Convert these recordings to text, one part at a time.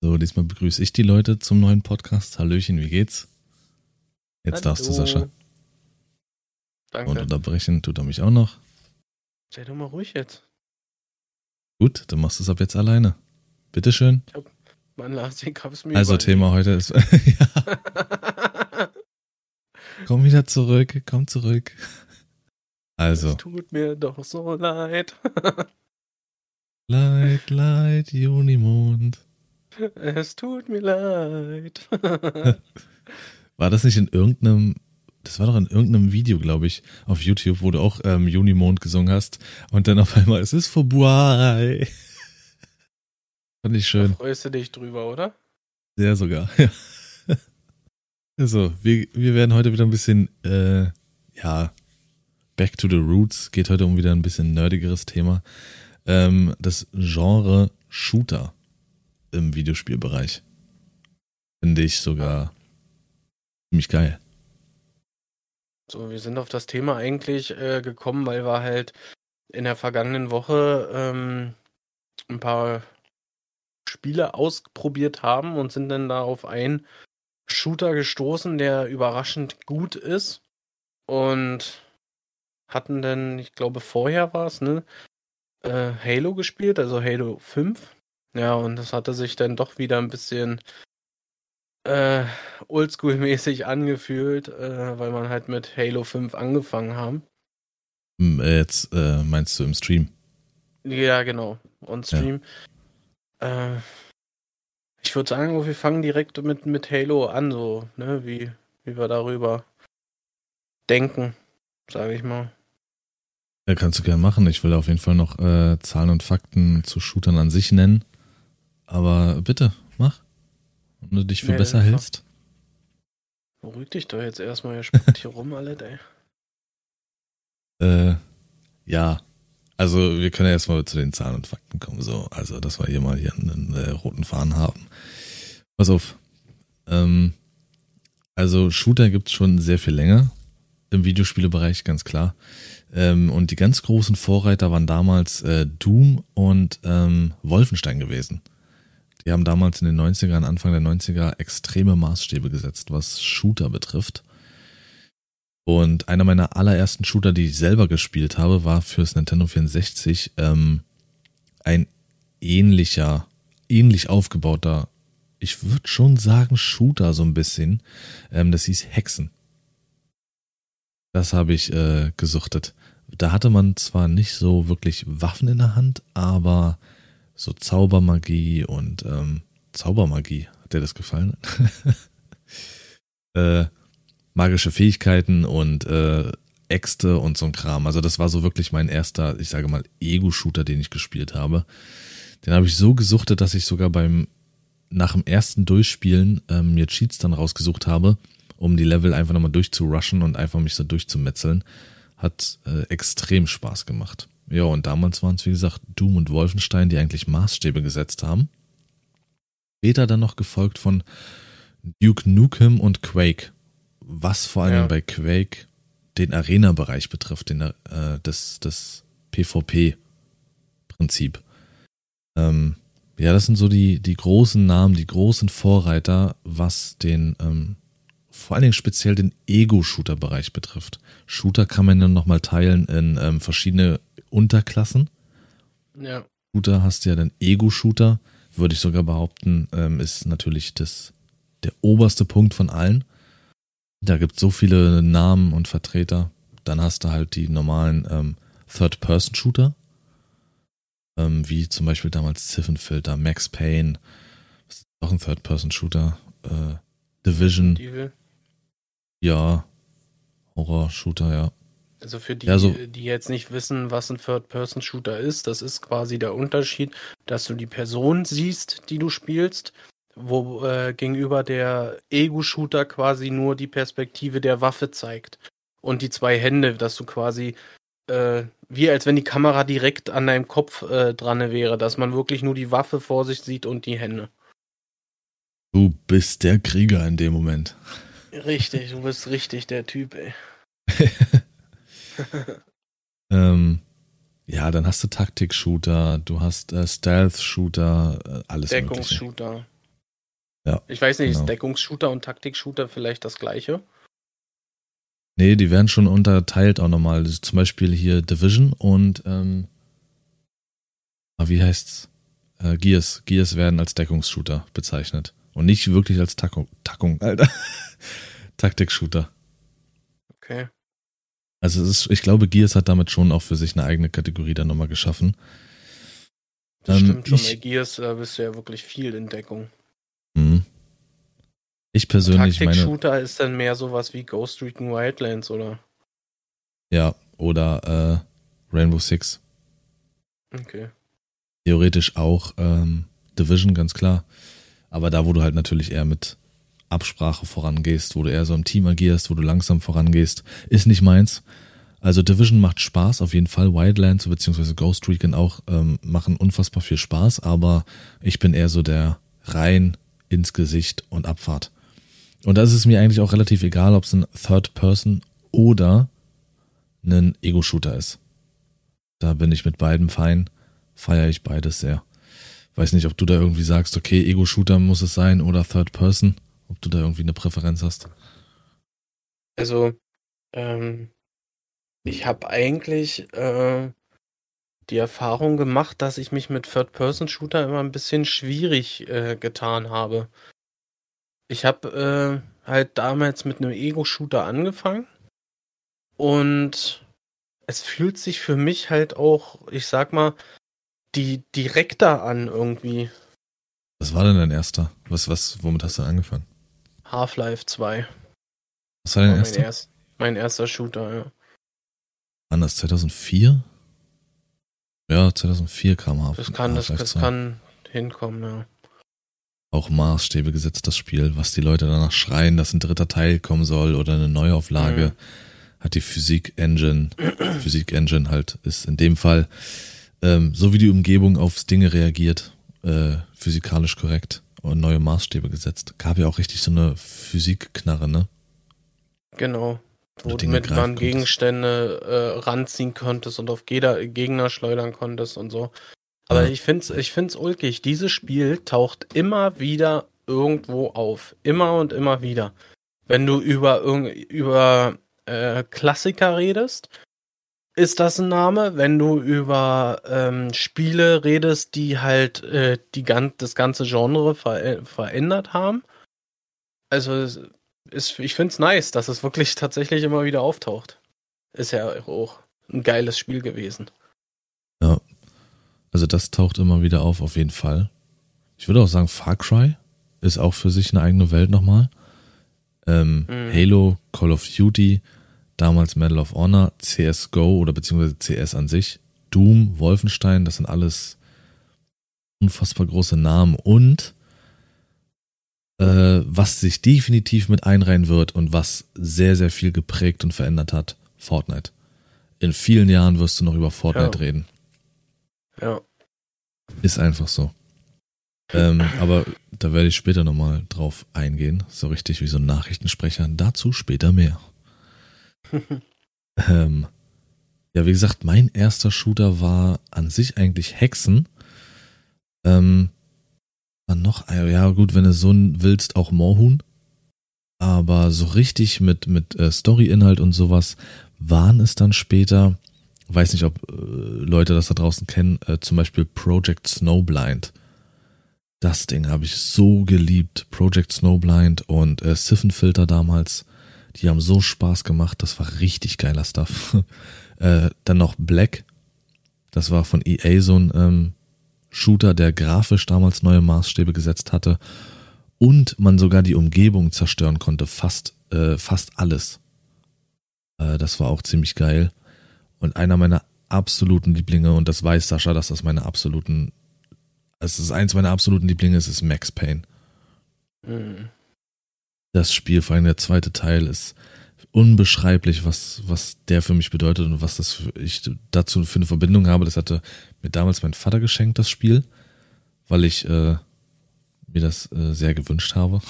So, diesmal begrüße ich die Leute zum neuen Podcast. Hallöchen, wie geht's? Jetzt Hallo. darfst du, Sascha. Danke. Und unterbrechen tut er mich auch noch. Sei doch mal ruhig jetzt. Gut, dann machst du es ab jetzt alleine. Bitteschön. Mann, Lars, ich hab's mir Also. Thema heute ist. ja, komm wieder zurück, komm zurück. Also, Es tut mir doch so leid. Leid, Leid, Junimond. Es tut mir leid. War das nicht in irgendeinem, das war doch in irgendeinem Video, glaube ich, auf YouTube, wo du auch ähm, Junimond gesungen hast und dann auf einmal, es ist vorbei. Fand ich Da schön. freust du dich drüber, oder? Sehr sogar, ja. Also, wir, wir werden heute wieder ein bisschen, äh, ja, back to the roots. Geht heute um wieder ein bisschen nerdigeres Thema. Ähm, das Genre Shooter im Videospielbereich. Finde ich sogar ziemlich geil. So, wir sind auf das Thema eigentlich äh, gekommen, weil wir halt in der vergangenen Woche ähm, ein paar Spiele ausprobiert haben und sind dann da auf einen Shooter gestoßen, der überraschend gut ist. Und hatten dann, ich glaube, vorher war es, ne? Äh, Halo gespielt, also Halo 5. Ja, und das hatte sich dann doch wieder ein bisschen äh, oldschool-mäßig angefühlt, äh, weil man halt mit Halo 5 angefangen haben. Hm, äh, Jetzt äh, meinst du im Stream? Ja, genau. Und Stream. Äh, ich würde sagen, wir fangen direkt mit, mit Halo an, so, ne, wie, wie wir darüber denken, sage ich mal. Ja, kannst du gerne machen. Ich will auf jeden Fall noch äh, Zahlen und Fakten zu Shootern an sich nennen. Aber bitte, mach. Wenn du dich für Nee, besser hältst. Beruhig dich doch jetzt erstmal, ihr spuckt hier rum alle, ey. Äh, ja. Also wir können ja erstmal zu den Zahlen und Fakten kommen. So, also dass wir hier mal hier einen äh, roten Faden haben. Pass auf. Ähm, also Shooter gibt's schon sehr viel länger im Videospielebereich, ganz klar. Ähm, und die ganz großen Vorreiter waren damals äh, Doom und ähm, Wolfenstein gewesen. Die haben damals in den 90ern, Anfang der 90er extreme Maßstäbe gesetzt, was Shooter betrifft. Und einer meiner allerersten Shooter, die ich selber gespielt habe, war fürs Nintendo 64 ähm, ein ähnlicher, ähnlich aufgebauter, ich würde schon sagen Shooter so ein bisschen. Ähm, das hieß Hexen. Das habe ich äh, gesuchtet. Da hatte man zwar nicht so wirklich Waffen in der Hand, aber so Zaubermagie und ähm, Zaubermagie. Hat dir das gefallen? äh, magische Fähigkeiten und äh, Äxte und so ein Kram. Also das war so wirklich mein erster, ich sage mal, Ego-Shooter, den ich gespielt habe. Den habe ich so gesuchtet, dass ich sogar beim nach dem ersten Durchspielen ähm, mir Cheats dann rausgesucht habe, um die Level einfach nochmal durchzurushen und einfach mich so durchzumetzeln. Hat äh, extrem Spaß gemacht. Ja, und damals waren es, wie gesagt, Doom und Wolfenstein, die eigentlich Maßstäbe gesetzt haben. Später dann noch gefolgt von Duke Nukem und Quake. Was vor allem Ja. bei Quake den Arena-Bereich betrifft, den, äh, das, das PvP-Prinzip. Ähm, ja, das sind so die, die großen Namen, die großen Vorreiter, was den, ähm, vor allen Dingen speziell den Ego-Shooter-Bereich betrifft. Shooter kann man dann nochmal teilen in ähm, verschiedene Unterklassen. Ja. Shooter hast du ja dann Ego-Shooter, würde ich sogar behaupten, ähm, ist natürlich das, der oberste Punkt von allen. Da gibt so viele Namen und Vertreter. Dann hast du halt die normalen ähm, Third-Person-Shooter, ähm, wie zum Beispiel damals Ziffenfilter, Max Payne, das ist auch ein Third-Person-Shooter, äh, Division, ja, Horror-Shooter, ja. Also für die, Ja, so- die jetzt nicht wissen, was ein Third-Person-Shooter ist, das ist quasi der Unterschied, dass du die Person siehst, die du spielst, wo äh, gegenüber der Ego-Shooter quasi nur die Perspektive der Waffe zeigt. Und die zwei Hände, dass du quasi äh, wie als wenn die Kamera direkt an deinem Kopf äh, dran wäre, dass man wirklich nur die Waffe vor sich sieht und die Hände. Du bist der Krieger in dem Moment. Richtig, du bist richtig der Typ, ey. Ähm, ja, dann hast du Taktik-Shooter, du hast äh, Stealth-Shooter, äh, alles Mögliche. Deckungsshooter. Ja. Ich weiß nicht, genau. ist Deckungsshooter und Taktikshooter vielleicht das gleiche? Nee, die werden schon unterteilt auch nochmal. Zum Beispiel hier Division und ähm, ah, wie heißt's? Äh, Gears. Gears werden als Deckungsshooter bezeichnet. Und nicht wirklich als Tackung, Tackung, Alter. Taktik-Shooter. Okay. Also ist, ich glaube, Gears hat damit schon auch für sich eine eigene Kategorie dann nochmal geschaffen. Das Ähm, stimmt schon. ich- Bei Gears, da bist du ja wirklich viel in Deckung. Mhm. Ich persönlich meine, Taktik-Shooter ist dann mehr sowas wie Ghost Recon Wildlands, oder? ja, oder äh, Rainbow Six. Okay. Theoretisch auch ähm, Division, ganz klar. Aber da, wo du halt natürlich eher mit Absprache vorangehst, wo du eher so im Team agierst, wo du langsam vorangehst, ist nicht meins. Also Division macht Spaß, auf jeden Fall. Wildlands bzw. Ghost Recon auch ähm, machen unfassbar viel Spaß, aber ich bin eher so der rein ins Gesicht und Abfahrt. Und da ist es mir eigentlich auch relativ egal, ob es ein Third Person oder ein Ego-Shooter ist. Da bin ich mit beiden fein, feiere ich beides sehr. Weiß nicht, ob du da irgendwie sagst, okay, Ego-Shooter muss es sein oder Third Person, ob du da irgendwie eine Präferenz hast. Also, ähm, ich habe eigentlich äh, die Erfahrung gemacht, dass ich mich mit Third-Person-Shooter immer ein bisschen schwierig äh, getan habe. Ich habe äh, halt damals mit einem Ego-Shooter angefangen und es fühlt sich für mich halt auch, ich sag mal, die direkter an irgendwie. Was war denn dein erster? Was, was, womit hast du angefangen? Half-Life 2 Was war war dein mein, erster? erst, mein erster Shooter, ja. Wann das? 2004? Ja, 2004 kam Half- Das kann, das, Half-Life das 2. kann hinkommen, ja. Auch Maßstäbe gesetzt, das Spiel, was die Leute danach schreien, dass ein dritter Teil kommen soll oder eine Neuauflage. Hat die Physik-Engine, Physik-Engine halt, ist in dem Fall, ähm, so wie die Umgebung aufs Dinge reagiert, äh, physikalisch korrekt und neue Maßstäbe gesetzt. Gab ja auch richtig so eine Physikknarre, ne? Genau. Wo greifen man. Gegenstände äh, ranziehen konntest und auf Geda Gegner schleudern konntest und so. Aber Ja. ich find's, ich find's ulkig. Dieses Spiel taucht immer wieder irgendwo auf. Immer und immer wieder. Wenn du über, irgend- über äh, Klassiker redest, ist das ein Name. Wenn du über ähm, Spiele redest, die halt äh, die gan das ganze Genre ver verändert haben. Also es ist, ich find's nice, dass es wirklich tatsächlich immer wieder auftaucht. Ist ja auch ein geiles Spiel gewesen. Also das taucht immer wieder auf, auf jeden Fall. Ich würde auch sagen, Far Cry ist auch für sich eine eigene Welt nochmal. Ähm, Mhm. Halo, Call of Duty, damals Medal of Honor, CSGO oder beziehungsweise CS an sich, Doom, Wolfenstein, das sind alles unfassbar große Namen und äh, was sich definitiv mit einreihen wird und was sehr, sehr viel geprägt und verändert hat, Fortnite. In vielen Jahren wirst du noch über Fortnite Ja. reden. Ja. Ist einfach so. Ähm, aber da werde ich später nochmal drauf eingehen. So richtig wie so ein Nachrichtensprecher. Dazu später mehr. Ähm, ja, wie gesagt, mein erster Shooter war an sich eigentlich Hexen. Ähm, dann noch, ja gut, wenn du so willst, auch Moorhuhn. Aber so richtig mit, mit äh, Story-Inhalt und sowas waren es dann später, weiß nicht, ob äh, Leute das da draußen kennen, äh, zum Beispiel Project Snowblind. Das Ding habe ich so geliebt. Project Snowblind und äh, Siphonfilter damals. Die haben so Spaß gemacht. Das war richtig geiler Stuff. äh, dann noch Black. Das war von EA so ein ähm, Shooter, der grafisch damals neue Maßstäbe gesetzt hatte. Und man sogar die Umgebung zerstören konnte. Fast, äh, fast alles. Äh, das war auch ziemlich geil. Und einer meiner absoluten Lieblinge, und das weiß Sascha, dass das meine absoluten, es ist eins meiner absoluten Lieblinge, es ist Max Payne. Mhm. Das Spiel, vor allem der zweite Teil, ist unbeschreiblich, was, was der für mich bedeutet und was das für, ich dazu für eine Verbindung habe. Das hatte mir damals mein Vater geschenkt, das Spiel, weil ich äh, mir das äh, sehr gewünscht habe.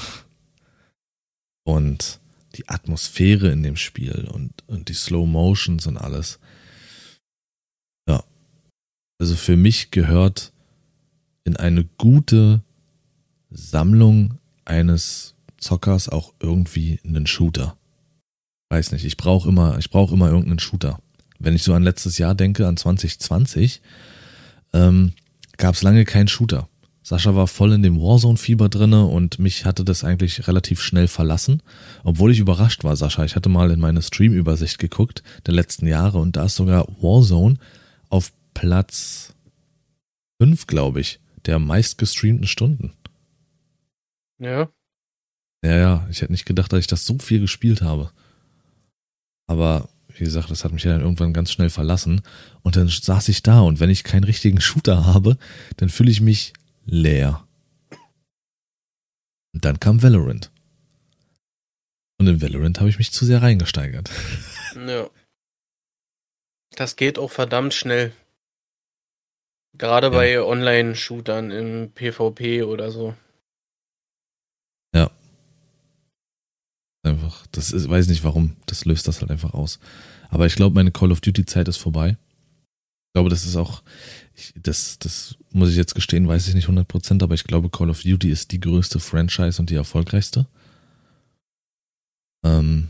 Und die Atmosphäre in dem Spiel und, und die Slow Motions und alles. Ja. Also für mich gehört in eine gute Sammlung eines Zockers auch irgendwie einen Shooter. Weiß nicht, ich brauche immer, ich brauche immer irgendeinen Shooter. Wenn ich so an letztes Jahr denke, an 2020, ähm, gab es lange keinen Shooter. Sascha war voll in dem Warzone-Fieber drinne und mich hatte das eigentlich relativ schnell verlassen. Obwohl ich überrascht war, Sascha. Ich hatte mal in meine Stream-Übersicht geguckt der letzten Jahre und da ist sogar Warzone auf Platz 5, glaube ich, der meistgestreamten Stunden. Ja. Ja, ja, ich hätte nicht gedacht, dass ich das so viel gespielt habe. Aber wie gesagt, das hat mich ja dann irgendwann ganz schnell verlassen. Und dann saß ich da und wenn ich keinen richtigen Shooter habe, dann fühle ich mich leer. Und dann kam Valorant. Und in Valorant habe ich mich zu sehr reingesteigert. Ja. Das geht auch verdammt schnell. Gerade ja. bei Online-Shootern im PvP oder so. Ja. Einfach, das ist, weiß nicht warum, das löst das halt einfach aus. Aber ich glaube, meine Call of Duty-Zeit ist vorbei. Ich glaube, das ist auch, ich, das, das muss ich jetzt gestehen, weiß ich nicht 100%, aber ich glaube, Call of Duty ist die größte Franchise und die erfolgreichste. Ähm,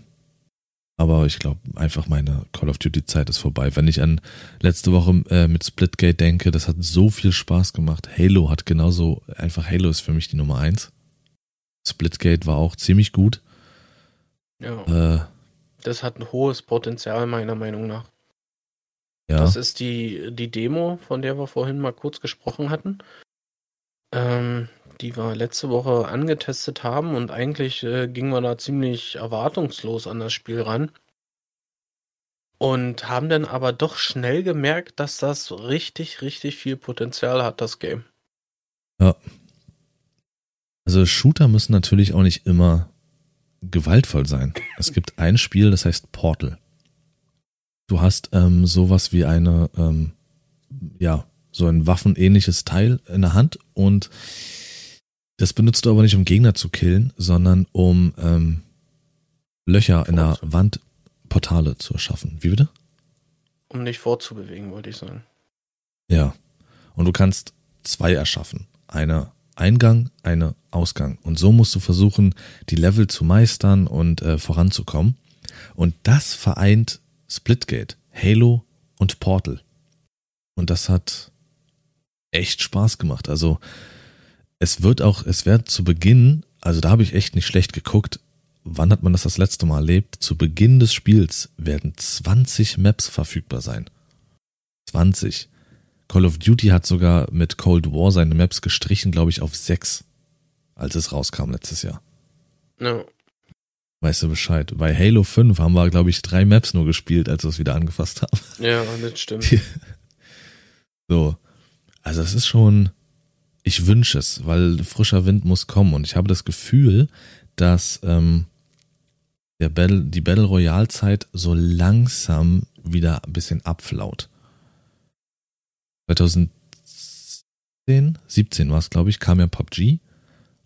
aber ich glaube, einfach meine Call of Duty Zeit ist vorbei. Wenn ich an letzte Woche äh, mit Splitgate denke, das hat so viel Spaß gemacht. Halo hat genauso, einfach Halo ist für mich die Nummer eins. Splitgate war auch ziemlich gut. Ja. Äh, das hat ein hohes Potenzial, meiner Meinung nach. Ja. Das ist die, die Demo, von der wir vorhin mal kurz gesprochen hatten. Ähm, die wir letzte Woche angetestet haben und eigentlich äh, gingen wir da ziemlich erwartungslos an das Spiel ran. Und haben dann aber doch schnell gemerkt, dass das richtig, richtig viel Potenzial hat, das Game. Ja. Also Shooter müssen natürlich auch nicht immer gewaltvoll sein. Es gibt ein Spiel, das heißt Portal. Du hast ähm, sowas wie eine, ähm, ja, so ein waffenähnliches Teil in der Hand und das benutzt du aber nicht, um Gegner zu killen, sondern um ähm, Löcher in der Wand, Portale zu erschaffen. Wie bitte? Um dich fortzubewegen, wollte ich sagen. Ja. Und du kannst zwei erschaffen. Eine Eingang, eine Ausgang. Und so musst du versuchen, die Level zu meistern und äh, voranzukommen. Und das vereint Splitgate, Halo und Portal. Und das hat echt Spaß gemacht. Also es wird auch, es wird zu Beginn, also da habe ich echt nicht schlecht geguckt, wann hat man das das letzte Mal erlebt? Zu Beginn des Spiels werden 20 Maps verfügbar sein. 20. Call of Duty hat sogar mit Cold War seine Maps gestrichen, glaube ich, auf 6, als es rauskam letztes Jahr. No. Weißt du Bescheid? Bei Halo 5 haben wir, glaube ich, drei Maps nur gespielt, als wir es wieder angefasst haben. Ja, das stimmt. so. Also es ist schon, ich wünsche es, weil frischer Wind muss kommen und ich habe das Gefühl, dass ähm, der Battle, die Battle Royale Zeit so langsam wieder ein bisschen abflaut. 2010, 17 war es, glaube ich, kam ja PUBG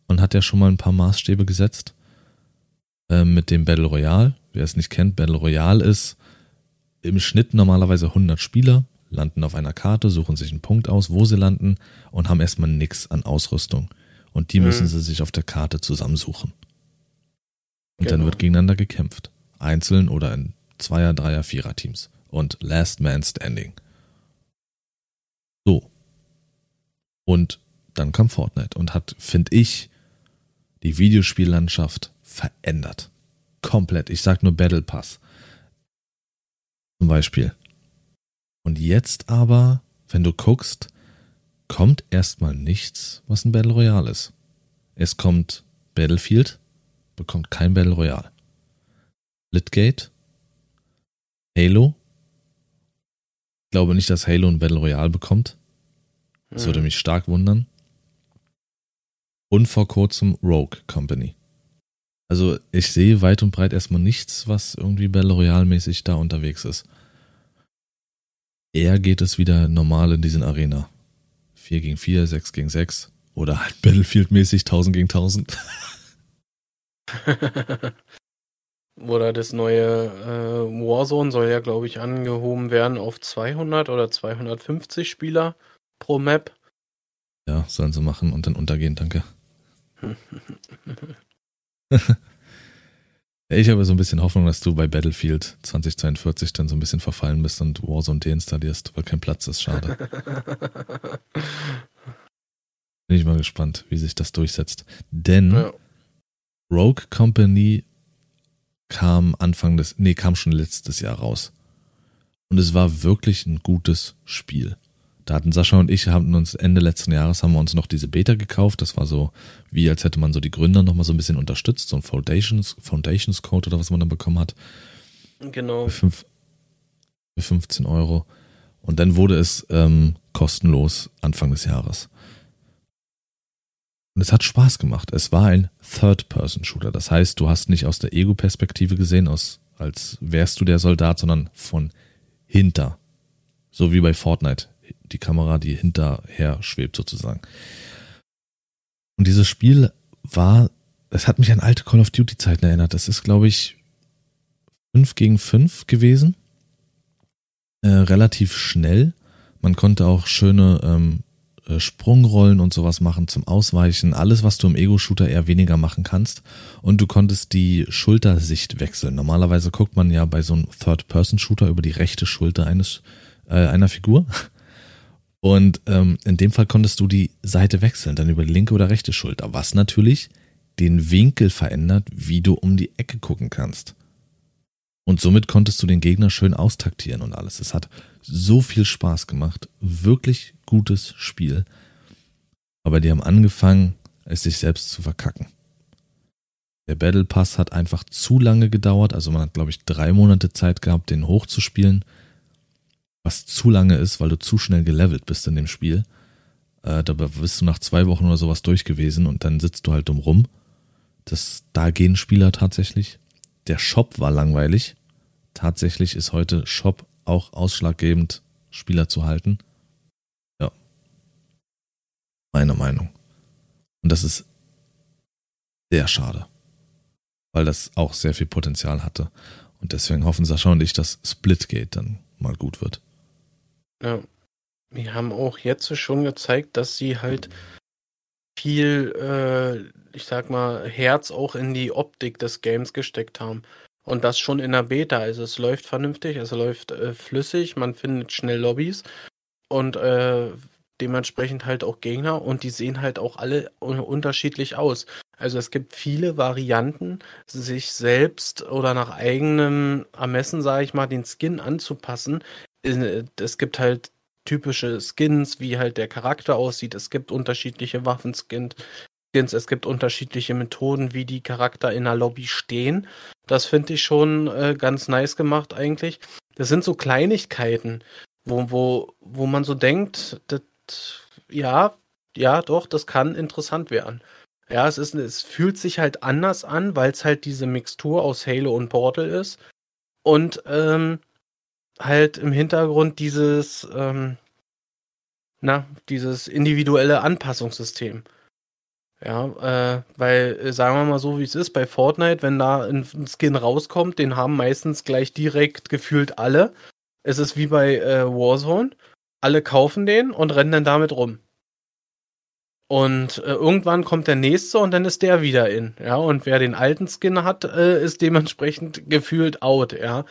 und hat ja schon mal ein paar Maßstäbe gesetzt äh, mit dem Battle Royale. Wer es nicht kennt, Battle Royale ist im Schnitt normalerweise 100 Spieler, landen auf einer Karte, suchen sich einen Punkt aus, wo sie landen und haben erstmal nichts an Ausrüstung. Und die mhm. müssen sie sich auf der Karte zusammensuchen. Und genau. dann wird gegeneinander gekämpft. Einzeln oder in Zweier-, Dreier-, Vierer-Teams. Und Last Man Standing. So. Und dann kam Fortnite und hat, finde ich, die Videospiellandschaft verändert. Komplett. Ich sag nur Battle Pass. Zum Beispiel. Und jetzt aber, wenn du guckst, kommt erstmal nichts, was ein Battle Royale ist. Es kommt Battlefield, bekommt kein Battle Royale. Litgate, Halo. Ich glaube nicht, dass Halo ein Battle Royale bekommt. Das würde mich stark wundern. Und vor kurzem Rogue Company. Also ich sehe weit und breit erstmal nichts, was irgendwie Battle Royale mäßig da unterwegs ist. Eher geht es wieder normal in diesen Arena. 4 gegen 4, 6 gegen 6 oder halt Battlefield-mäßig 1000 gegen 1000. oder das neue äh, Warzone soll ja, glaube ich, angehoben werden auf 200 oder 250 Spieler pro Map. Ja, sollen sie machen und dann untergehen, danke. ich habe so ein bisschen Hoffnung, dass du bei Battlefield 2042 dann so ein bisschen verfallen bist und Warzone deinstallierst, weil kein Platz ist. Schade. Bin ich mal gespannt, wie sich das durchsetzt. Denn ja. Rogue Company kam Anfang des, nee, kam schon letztes Jahr raus. Und es war wirklich ein gutes Spiel. Da hatten Sascha und ich, haben uns Ende letzten Jahres, haben wir uns noch diese Beta gekauft. Das war so, wie als hätte man so die Gründer noch mal so ein bisschen unterstützt. So ein Foundations, Foundations Code oder was man dann bekommen hat. Genau. Für, fünf, für 15 Euro. Und dann wurde es ähm, kostenlos Anfang des Jahres. Und es hat Spaß gemacht. Es war ein Third-Person-Shooter. Das heißt, du hast nicht aus der Ego-Perspektive gesehen, aus, als wärst du der Soldat, sondern von hinter. So wie bei Fortnite. Die Kamera, die hinterher schwebt sozusagen. Und dieses Spiel war, es hat mich an alte Call of Duty Zeiten erinnert. Das ist, glaube ich, 5 gegen 5 gewesen. Äh, relativ schnell. Man konnte auch schöne ähm, äh, Sprungrollen und sowas machen zum Ausweichen. Alles, was du im Ego-Shooter eher weniger machen kannst. Und du konntest die Schultersicht wechseln. Normalerweise guckt man ja bei so einem Third-Person-Shooter über die rechte Schulter eines äh, einer Figur. Und ähm, in dem Fall konntest du die Seite wechseln, dann über die linke oder rechte Schulter, was natürlich den Winkel verändert, wie du um die Ecke gucken kannst. Und somit konntest du den Gegner schön austaktieren und alles. Es hat so viel Spaß gemacht. Wirklich gutes Spiel. Aber die haben angefangen, es sich selbst zu verkacken. Der Battle Pass hat einfach zu lange gedauert. Also man hat, glaube ich, drei Monate Zeit gehabt, den hochzuspielen. Was zu lange ist, weil du zu schnell gelevelt bist in dem Spiel. Äh, dabei bist du nach zwei Wochen oder sowas durch gewesen und dann sitzt du halt dumm rum. Das, da gehen Spieler tatsächlich. Der Shop war langweilig. Tatsächlich ist heute Shop auch ausschlaggebend, Spieler zu halten. Ja. Meine Meinung. Und das ist sehr schade. Weil das auch sehr viel Potenzial hatte. Und deswegen hoffen Sascha und ich, dass Splitgate dann mal gut wird. Ja. Wir haben auch jetzt schon gezeigt, dass sie halt viel, äh, ich sag mal, Herz auch in die Optik des Games gesteckt haben. Und das schon in der Beta. Also es läuft vernünftig, es läuft äh, flüssig, man findet schnell Lobbys und äh, dementsprechend halt auch Gegner und die sehen halt auch alle unterschiedlich aus. Also es gibt viele Varianten, sich selbst oder nach eigenem Ermessen, sage ich mal, den Skin anzupassen. Äh, es gibt halt typische Skins, wie halt der Charakter aussieht. Es gibt unterschiedliche Waffenskins. Es gibt unterschiedliche Methoden, wie die Charakter in der Lobby stehen. Das finde ich schon äh, ganz nice gemacht eigentlich. Das sind so Kleinigkeiten, wo, wo, wo man so denkt, das, ja, ja, doch, das kann interessant werden. Ja, es ist, es fühlt sich halt anders an, weil es halt diese Mixtur aus Halo und Portal ist. Und ähm, halt im Hintergrund dieses, ähm, na, dieses individuelle Anpassungssystem. Ja, äh, weil, äh, sagen wir mal so, wie es ist, bei Fortnite, wenn da ein, Skin rauskommt, den haben meistens gleich direkt gefühlt alle. Es ist wie bei äh, Warzone. Alle kaufen den und rennen dann damit rum. Und äh, irgendwann kommt der nächste und dann ist der wieder in. Ja, und wer den alten Skin hat, äh, ist dementsprechend gefühlt out, ja.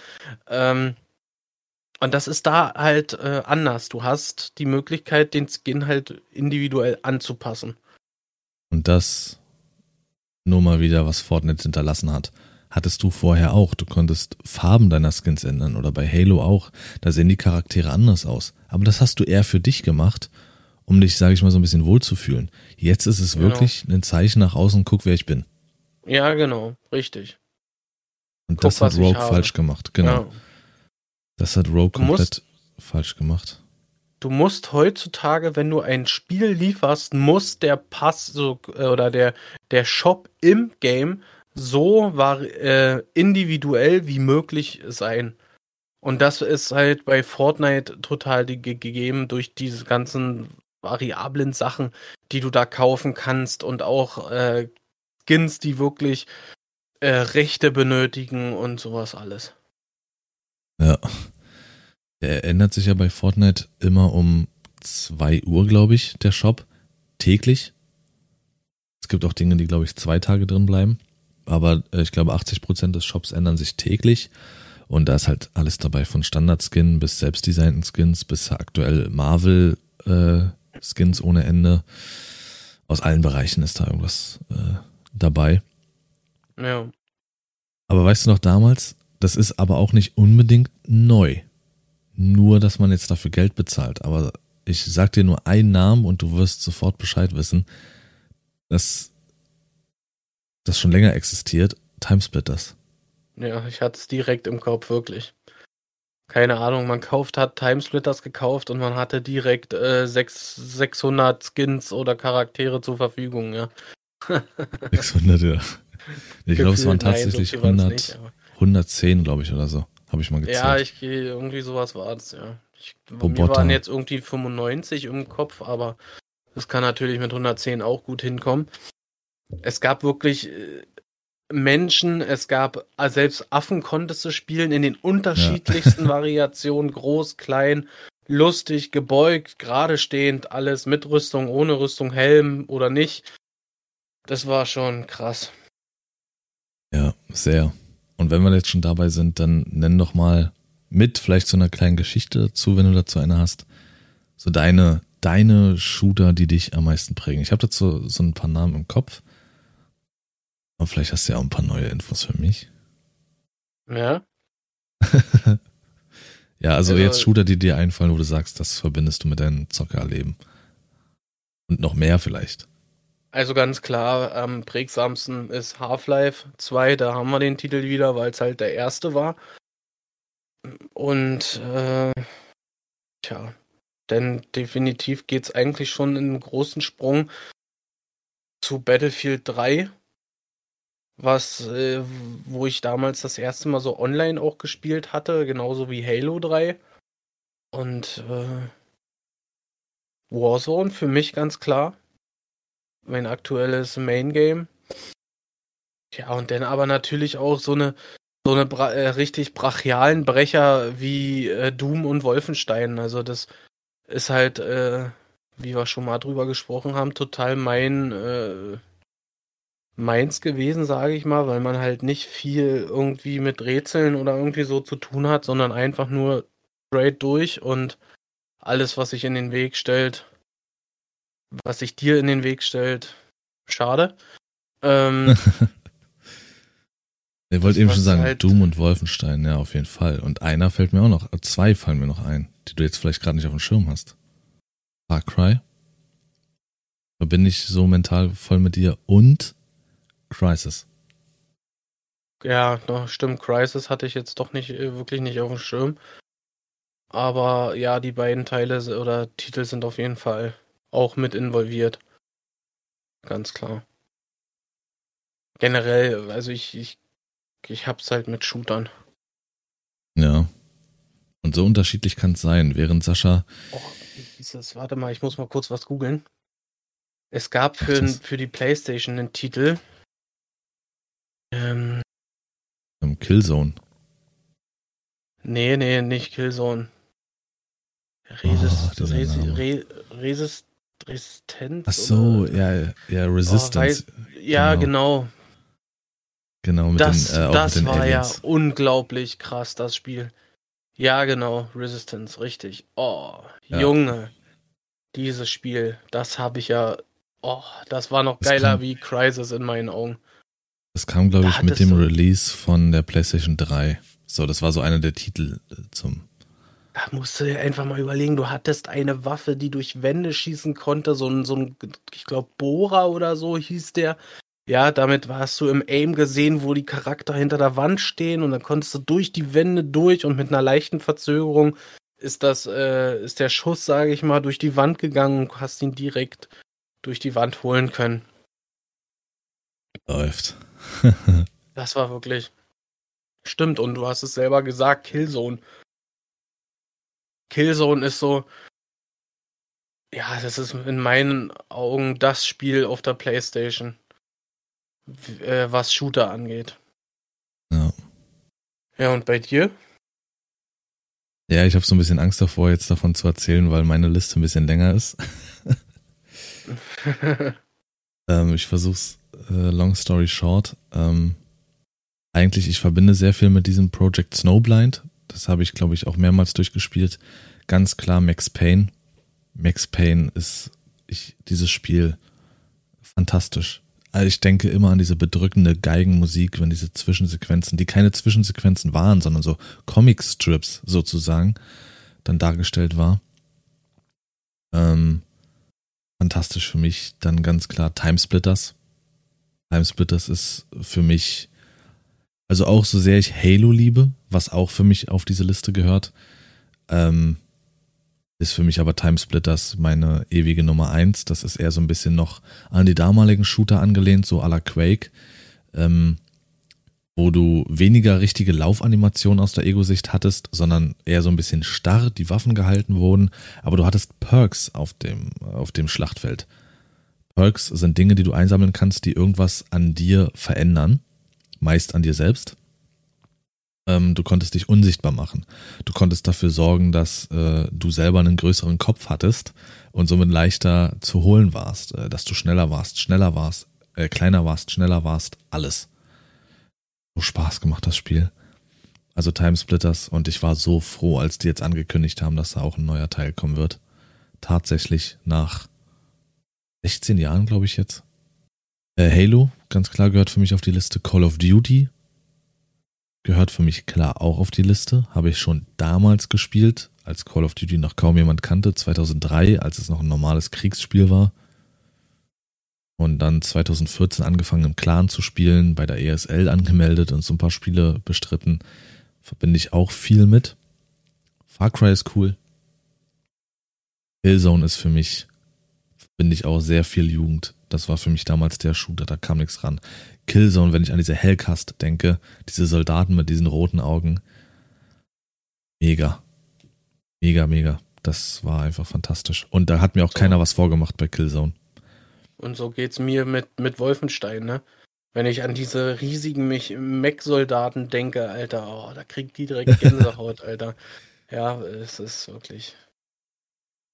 Ähm, und das ist da halt äh, anders. Du hast die Möglichkeit, den Skin halt individuell anzupassen. Und das nur mal wieder, was Fortnite hinterlassen hat. Hattest du vorher auch. Du konntest Farben deiner Skins ändern oder bei Halo auch. Da sehen die Charaktere anders aus. Aber das hast du eher für dich gemacht, um dich, sage ich mal, so ein bisschen wohlzufühlen. Jetzt ist es genau. wirklich ein Zeichen nach außen, guck, wer ich bin. Ja, genau, richtig. Und guck, das hat Rogue falsch gemacht, genau. Ja. Das hat Rogue komplett falsch gemacht du musst heutzutage, wenn du ein Spiel lieferst, muss der Pass so äh, oder der der Shop im Game so war äh, individuell wie möglich sein. Und das ist halt bei Fortnite total gegeben durch diese ganzen variablen Sachen, die du da kaufen kannst und auch äh, Skins, die wirklich äh, Rechte benötigen und sowas alles. Ja. Der ändert sich ja bei Fortnite immer um 2 Uhr, glaube ich, der Shop. Täglich. Es gibt auch Dinge, die, glaube ich, zwei Tage drin bleiben. Aber äh, ich glaube, 80 Prozent des Shops ändern sich täglich. Und da ist halt alles dabei, von Standard-Skin bis selbstdesignten Skins bis aktuell Marvel-Skins äh, ohne Ende. Aus allen Bereichen ist da irgendwas äh, dabei. Ja. Aber weißt du noch damals, das ist aber auch nicht unbedingt neu. Nur, dass man jetzt dafür Geld bezahlt. Aber ich sag dir nur einen Namen und du wirst sofort Bescheid wissen, dass das schon länger existiert. Timesplitters. Ja, ich hatte es direkt im Kopf, wirklich. Keine Ahnung, man kauft, hat Timesplitters gekauft und man hatte direkt äh, 6, 600 Skins oder Charaktere zur Verfügung, ja. 600, ja. Ich glaube, es waren tatsächlich nein, so 100, nicht, 110, glaube ich, oder so. Habe ich mal gezählt. Ja, ich gehe, irgendwie sowas war es, ja. Ich, mir waren jetzt irgendwie 95 im Kopf, aber das kann natürlich mit 110 auch gut hinkommen. Es gab wirklich äh, Menschen, es gab äh, selbst Affen konntest du spielen in den unterschiedlichsten ja. Variationen, groß, klein, lustig, gebeugt, gerade stehend, alles mit Rüstung, ohne Rüstung, Helm oder nicht. Das war schon krass. Ja, sehr. Und wenn wir jetzt schon dabei sind, dann nenn doch mal mit vielleicht so einer kleinen Geschichte dazu, wenn du dazu eine hast. So deine, deine Shooter, die dich am meisten prägen. Ich habe dazu so ein paar Namen im Kopf. Aber vielleicht hast du ja auch ein paar neue Infos für mich. Ja. ja, also, also jetzt Shooter, die dir einfallen, wo du sagst, das verbindest du mit deinem Zockerleben. Und noch mehr vielleicht. Also ganz klar, am prägsamsten ist Half-Life 2, da haben wir den Titel wieder, weil es halt der erste war. Und äh, tja, denn definitiv geht es eigentlich schon in einen großen Sprung zu Battlefield 3, was, äh, wo ich damals das erste Mal so online auch gespielt hatte, genauso wie Halo 3. Und äh, Warzone für mich ganz klar. Mein aktuelles Main Game. Ja, und dann aber natürlich auch so eine so eine bra äh, richtig brachialen Brecher wie äh, Doom und Wolfenstein. Also das ist halt, äh, wie wir schon mal drüber gesprochen haben, total mein äh, meins gewesen, sage ich mal, weil man halt nicht viel irgendwie mit Rätseln oder irgendwie so zu tun hat, sondern einfach nur straight durch und alles, was sich in den Weg stellt, was sich dir in den Weg stellt, schade. Ähm, Ich wollte eben schon sagen, halt Doom und Wolfenstein, ja, auf jeden Fall. Und einer fällt mir auch noch, zwei fallen mir noch ein, die du jetzt vielleicht gerade nicht auf dem Schirm hast. Far Cry. Da bin ich so mental voll mit dir. Und Crisis. Ja, doch, stimmt. Crisis hatte ich jetzt doch nicht, äh, wirklich nicht auf dem Schirm. Aber ja, die beiden Teile oder Titel sind auf jeden Fall auch mit involviert. Ganz klar. Generell, also ich, ich ich hab's halt mit Shootern. Ja. Und so unterschiedlich kann es sein, während Sascha. Oh, dieses, warte mal, ich muss mal kurz was googeln. Es gab für, für die Playstation einen Titel. Ähm. Killzone. Nee, nee, nicht Killzone. Resist, oh, Resist, Resist, Resistenz. Ach so, ja, ja, Resistance. Oh, weiß, ja, genau. genau. Genau, mit das, den, äh, das mit den war Aliens. ja unglaublich krass, das Spiel. Ja, genau, Resistance, richtig. Oh, ja. Junge, dieses Spiel, das habe ich ja, oh, das war noch das geiler kam, wie Crisis in meinen Augen. Das kam, glaube ich, mit dem Release von der PlayStation 3. So, das war so einer der Titel zum. Da musst du dir einfach mal überlegen, du hattest eine Waffe, die durch Wände schießen konnte, so ein, so ein ich glaube, Bohrer oder so hieß der. Ja, damit hast du im Aim gesehen, wo die Charakter hinter der Wand stehen und dann konntest du durch die Wände durch und mit einer leichten Verzögerung ist das, äh, ist der Schuss, sage ich mal, durch die Wand gegangen und hast ihn direkt durch die Wand holen können. Läuft. das war wirklich. Stimmt, und du hast es selber gesagt, Killzone. Killzone ist so. Ja, das ist in meinen Augen das Spiel auf der Playstation äh, was Shooter angeht. Ja. Ja, und bei dir? Ja, ich habe so ein bisschen Angst davor, jetzt davon zu erzählen, weil meine Liste ein bisschen länger ist. Ähm, ich versuch's, äh, long story short. Ähm, eigentlich, ich verbinde sehr viel mit diesem Project Snowblind. Das habe ich, glaube ich, auch mehrmals durchgespielt. Ganz klar Max Payne. Max Payne ist ich, dieses Spiel fantastisch. Also ich denke immer an diese bedrückende Geigenmusik, wenn diese Zwischensequenzen, die keine Zwischensequenzen waren, sondern so Comic-Strips sozusagen, dann dargestellt war. Ähm, fantastisch für mich. Dann ganz klar Timesplitters. Timesplitters ist für mich, also auch so sehr ich Halo liebe, was auch für mich auf diese Liste gehört, ähm, ist für mich aber Timesplitters meine ewige Nummer eins. Das ist eher so ein bisschen noch an die damaligen Shooter angelehnt, so à la Quake, ähm, wo du weniger richtige Laufanimationen aus der Ego-Sicht hattest, sondern eher so ein bisschen starr die Waffen gehalten wurden, aber du hattest Perks auf dem, auf dem Schlachtfeld. Perks sind Dinge, die du einsammeln kannst, die irgendwas an dir verändern, meist an dir selbst. Ähm, du konntest dich unsichtbar machen. Du konntest dafür sorgen, dass äh, du selber einen größeren Kopf hattest und somit leichter zu holen warst, äh, dass du schneller warst, schneller warst, äh, kleiner warst, schneller warst, alles. So Spaß gemacht, das Spiel. Also Timesplitters und ich war so froh, als die jetzt angekündigt haben, dass da auch ein neuer Teil kommen wird. Tatsächlich nach 16 Jahren, glaube ich jetzt. Äh, Halo, ganz klar gehört für mich auf die Liste. Call of Duty gehört für mich klar auch auf die Liste. Habe ich schon damals gespielt, als Call of Duty noch kaum jemand kannte, 2003, als es noch ein normales Kriegsspiel war. Und dann 2014 angefangen im Clan zu spielen, bei der ESL angemeldet und so ein paar Spiele bestritten. Verbinde ich auch viel mit. Far Cry ist cool. Killzone ist für mich, verbinde ich auch sehr viel Jugend. Das war für mich damals der Shooter, da kam nichts ran. Killzone, wenn ich an diese Hellcast denke, diese Soldaten mit diesen roten Augen. Mega. Mega, mega. Das war einfach fantastisch. Und da hat mir auch so. keiner was vorgemacht bei Killzone. Und so geht's mir mit, mit Wolfenstein, ne? Wenn ich an diese riesigen Mech-Soldaten denke, Alter, oh, da kriegt die direkt Gänsehaut, Alter. Ja, es ist wirklich.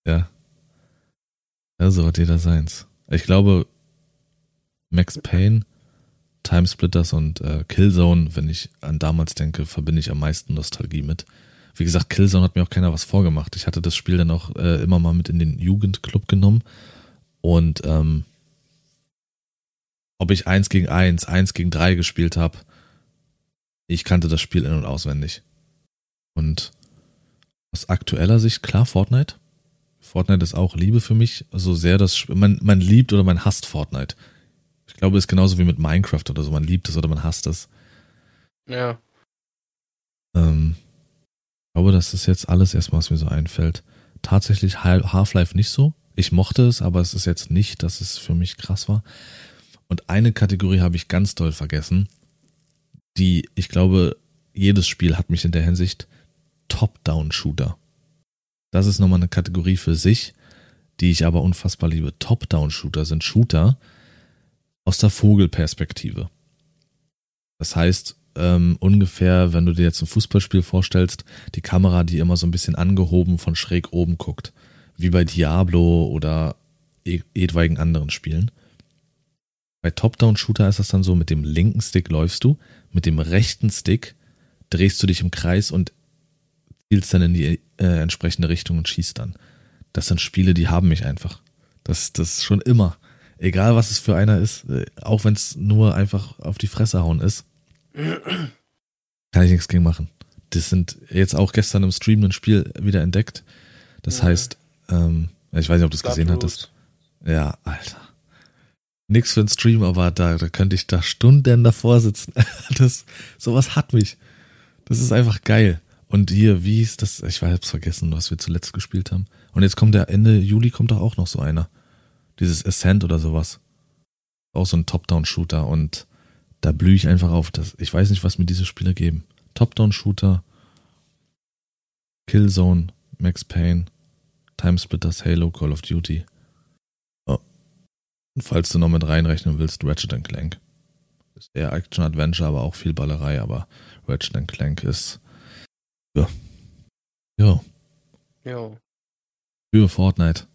Ja. Ja, so hat jeder seins. Ich glaube, Max Payne Timesplitters und äh, Killzone, wenn ich an damals denke, verbinde ich am meisten Nostalgie mit. Wie gesagt, Killzone hat mir auch keiner was vorgemacht. Ich hatte das Spiel dann auch äh, immer mal mit in den Jugendclub genommen. Und ähm, ob ich eins gegen eins, eins gegen drei gespielt habe, ich kannte das Spiel in- und auswendig. Und aus aktueller Sicht, klar, Fortnite. Fortnite ist auch Liebe für mich, so sehr das man, man liebt oder man hasst Fortnite. Ich glaube, es ist genauso wie mit Minecraft oder so. Man liebt es oder man hasst es. Ja. Ähm, ich glaube, das ist jetzt alles erstmal, was mir so einfällt. Tatsächlich Half-Life nicht so. Ich mochte es, aber es ist jetzt nicht, dass es für mich krass war. Und eine Kategorie habe ich ganz doll vergessen, die, ich glaube, jedes Spiel hat mich in der Hinsicht Top-Down-Shooter. Das ist nochmal eine Kategorie für sich, die ich aber unfassbar liebe. Top-Down-Shooter sind Shooter, aus der Vogelperspektive. Das heißt, ähm, ungefähr, wenn du dir jetzt ein Fußballspiel vorstellst, die Kamera, die immer so ein bisschen angehoben von schräg oben guckt. Wie bei Diablo oder e-, etwaigen anderen Spielen. Bei Top-Down-Shooter ist das dann so, mit dem linken Stick läufst du, mit dem rechten Stick drehst du dich im Kreis und zielst dann in die äh, entsprechende Richtung und schießt dann. Das sind Spiele, die haben mich einfach. Das, das schon immer egal was es für einer ist, äh, auch wenn es nur einfach auf die Fresse hauen ist, kann ich nichts gegen machen. Das sind jetzt auch gestern im Stream ein Spiel wieder entdeckt. Das ja. heißt, ähm, ich weiß nicht, ob du es gesehen hattest. Ja, Alter. Nix für einen Stream, aber da, da könnte ich da Stunden davor sitzen. Das, sowas hat mich. Das ist einfach geil. Und hier, wie ist das? Ich hab's vergessen, was wir zuletzt gespielt haben. Und jetzt kommt der Ende Juli kommt doch auch noch so einer. Dieses Ascent oder sowas. Auch so ein Top-Down-Shooter und da blühe ich einfach auf. Das, ich weiß nicht, was mir diese Spiele geben. Top-Down-Shooter, Killzone, Max Payne, Timesplitters, Halo, Call of Duty. Oh. Und falls du noch mit reinrechnen willst, Ratchet Clank. Ist eher Action-Adventure, aber auch viel Ballerei, aber Ratchet Clank ist. Ja. Ja. Ja. Für Fortnite.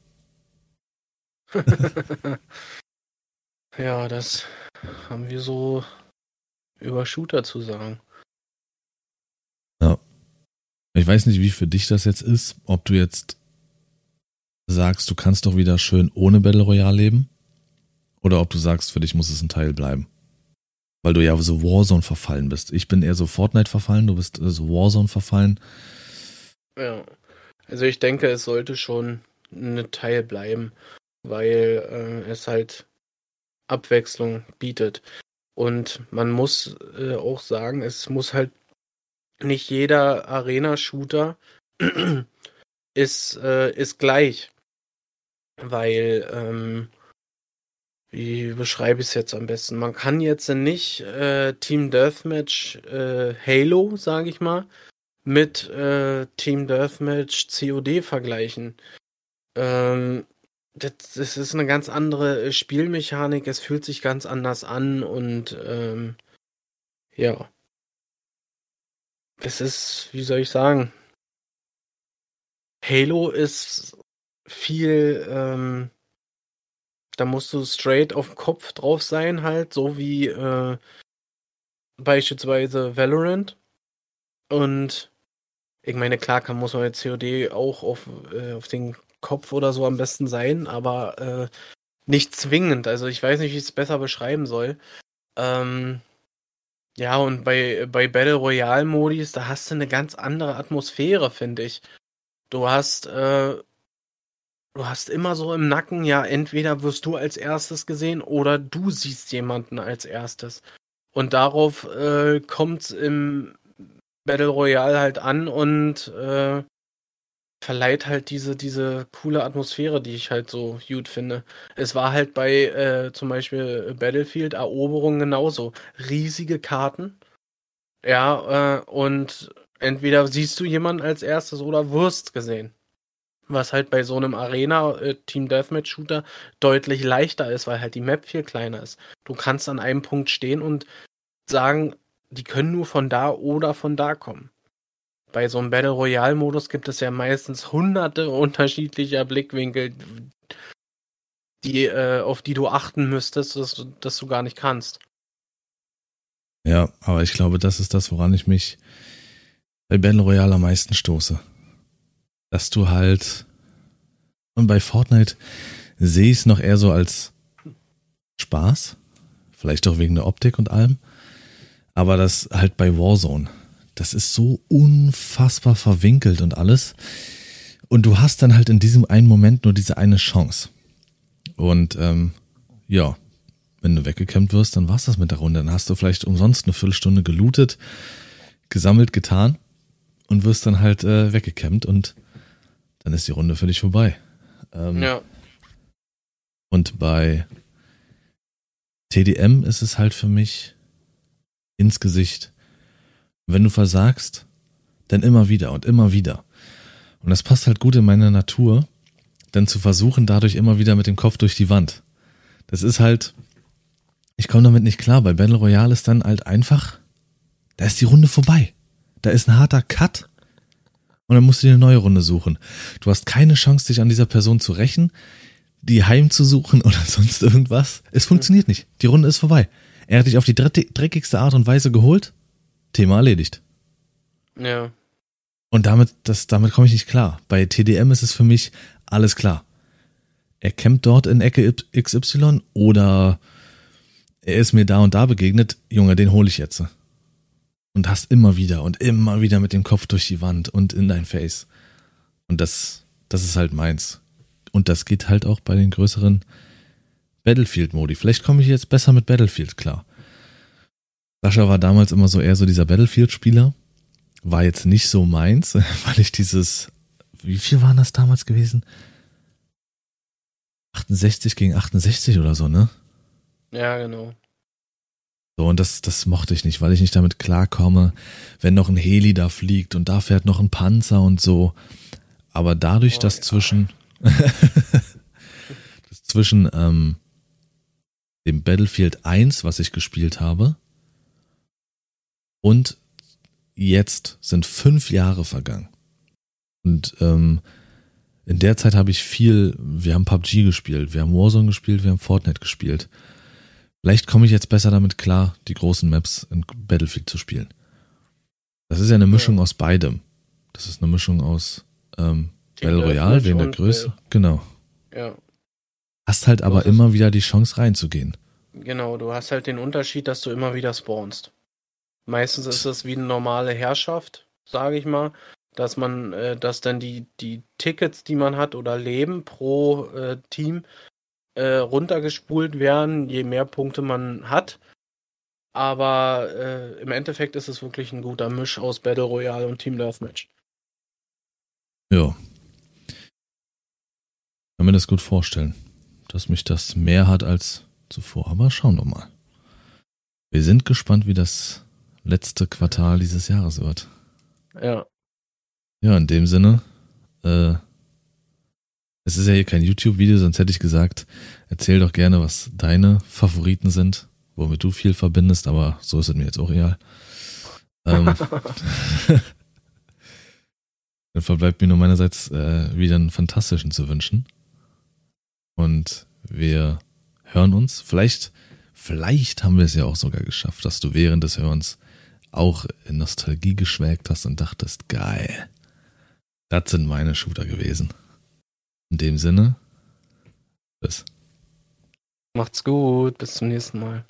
Ja, das haben wir so über Shooter zu sagen. Ja. Ich weiß nicht, wie für dich das jetzt ist, ob du jetzt sagst, du kannst doch wieder schön ohne Battle Royale leben oder ob du sagst, für dich muss es ein Teil bleiben. Weil du ja so Warzone verfallen bist. Ich bin eher so Fortnite verfallen, du bist so Warzone verfallen. Ja. Also ich denke, es sollte schon ein Teil bleiben, weil äh, es halt Abwechslung bietet. Und man muss äh, auch sagen, es muss halt nicht jeder Arena-Shooter ist, äh, ist gleich. Weil, ähm, wie beschreibe ich es jetzt am besten? Man kann jetzt nicht äh, Team Deathmatch äh, Halo, sage ich mal, mit äh, Team Deathmatch COD vergleichen. Ähm, das, das, ist eine ganz andere äh, Spielmechanik, es fühlt sich ganz anders an und ähm, ja. Es ist, wie soll ich sagen? Halo ist viel, ähm, da musst du straight auf dem Kopf drauf sein, halt, so wie äh, beispielsweise Valorant. Und ich meine, klar kann, muss man jetzt COD auch auf, äh, auf den Kopf oder so am besten sein, aber äh, nicht zwingend. Also ich weiß nicht, wie ich es besser beschreiben soll. Ähm, ja, und bei, bei Battle Royale Modis, da hast du eine ganz andere Atmosphäre, finde ich. Du hast, äh, du hast immer so im Nacken, ja, entweder wirst du als erstes gesehen oder du siehst jemanden als erstes. Und darauf äh, kommt im Battle Royale halt an und äh, verleiht halt diese, diese coole Atmosphäre, die ich halt so gut finde. Es war halt bei äh, zum Beispiel Battlefield Eroberung genauso. Riesige Karten. Ja, äh, und entweder siehst du jemanden als erstes oder wirst gesehen. Was halt bei so einem Arena äh, deutlich leichter ist, weil halt die Map viel kleiner ist. Du kannst an einem Punkt stehen und sagen, die können nur von da oder von da kommen bei so einem Battle Royale Modus gibt es ja meistens hunderte unterschiedlicher Blickwinkel, die, äh, auf die du achten müsstest, dass du, dass du gar nicht kannst. Ja, aber ich glaube, das ist das, woran ich mich bei Battle Royale am meisten stoße. Dass du halt, und bei Fortnite sehe ich es noch eher so als Spaß, vielleicht auch wegen der Optik und allem, aber das halt bei Warzone das ist so unfassbar verwinkelt und alles. Und du hast dann halt in diesem einen Moment nur diese eine Chance. Und ähm, ja, wenn du weggekämmt wirst, dann war's das mit der Runde. Dann hast du vielleicht umsonst eine Viertelstunde gelootet, gesammelt, getan und wirst dann halt äh, weggekämmt und dann ist die Runde für dich vorbei. Ähm, ja. Und bei TDM ist es halt für mich ins Gesicht. Wenn du versagst, dann immer wieder und immer wieder. Und das passt halt gut in meine Natur, denn zu versuchen, dadurch immer wieder mit dem Kopf durch die Wand. Das ist halt, ich komme damit nicht klar. Bei Battle Royale ist dann halt einfach, da ist die Runde vorbei. Da ist ein harter Cut und dann musst du dir eine neue Runde suchen. Du hast keine Chance, dich an dieser Person zu rächen, die heimzusuchen oder sonst irgendwas. Es funktioniert nicht. Die Runde ist vorbei. Er hat dich auf die dreckigste Art und Weise geholt Thema erledigt. Ja. Und damit, das, damit komme ich nicht klar. Bei TDM ist es für mich alles klar. Er campt dort in Ecke XY oder er ist mir da und da begegnet. Junge, den hole ich jetzt. Und hast immer wieder und immer wieder mit dem Kopf durch die Wand und in dein Face. Und das, das ist halt meins. Und das geht halt auch bei den größeren Battlefield-Modi. Vielleicht komme ich jetzt besser mit Battlefield klar. Sascha war damals immer so eher so dieser Battlefield-Spieler. War jetzt nicht so meins, weil ich dieses, wie viel waren das damals gewesen? 68 gegen 68 oder so, ne? Ja, genau. So, und das, das mochte ich nicht, weil ich nicht damit klarkomme, wenn noch ein Heli da fliegt und da fährt noch ein Panzer und so. Aber dadurch, oh, dass ja. zwischen, das zwischen ähm, dem Battlefield 1, was ich gespielt habe, und jetzt sind fünf Jahre vergangen. Und ähm, in der Zeit habe ich viel, wir haben PUBG gespielt, wir haben Warzone gespielt, wir haben Fortnite gespielt. Vielleicht komme ich jetzt besser damit klar, die großen Maps in Battlefield zu spielen. Das ist ja eine Mischung ja. aus beidem. Das ist eine Mischung aus ähm, Battle Royale wegen der Größe. Äh, genau. Ja. Hast halt aber immer wieder die Chance reinzugehen. Genau, du hast halt den Unterschied, dass du immer wieder spawnst. Meistens ist es wie eine normale Herrschaft, sage ich mal, dass man, äh, dass dann die, die Tickets, die man hat oder Leben pro äh, Team äh, runtergespult werden, je mehr Punkte man hat. Aber äh, im Endeffekt ist es wirklich ein guter Misch aus Battle Royale und Team Deathmatch. Ja. Kann mir das gut vorstellen, dass mich das mehr hat als zuvor. Aber schauen wir mal. Wir sind gespannt, wie das letzte Quartal dieses Jahres wird. Ja. Ja, in dem Sinne, äh, es ist ja hier kein YouTube-Video, sonst hätte ich gesagt, erzähl doch gerne, was deine Favoriten sind, womit du viel verbindest, aber so ist es mir jetzt auch egal. Ähm, dann verbleibt mir nur meinerseits äh, wieder einen fantastischen zu wünschen. Und wir hören uns. Vielleicht, vielleicht haben wir es ja auch sogar geschafft, dass du während des Hörens auch in Nostalgie geschwelgt hast und dachtest, geil, das sind meine Shooter gewesen. In dem Sinne, bis. Macht's gut, bis zum nächsten Mal.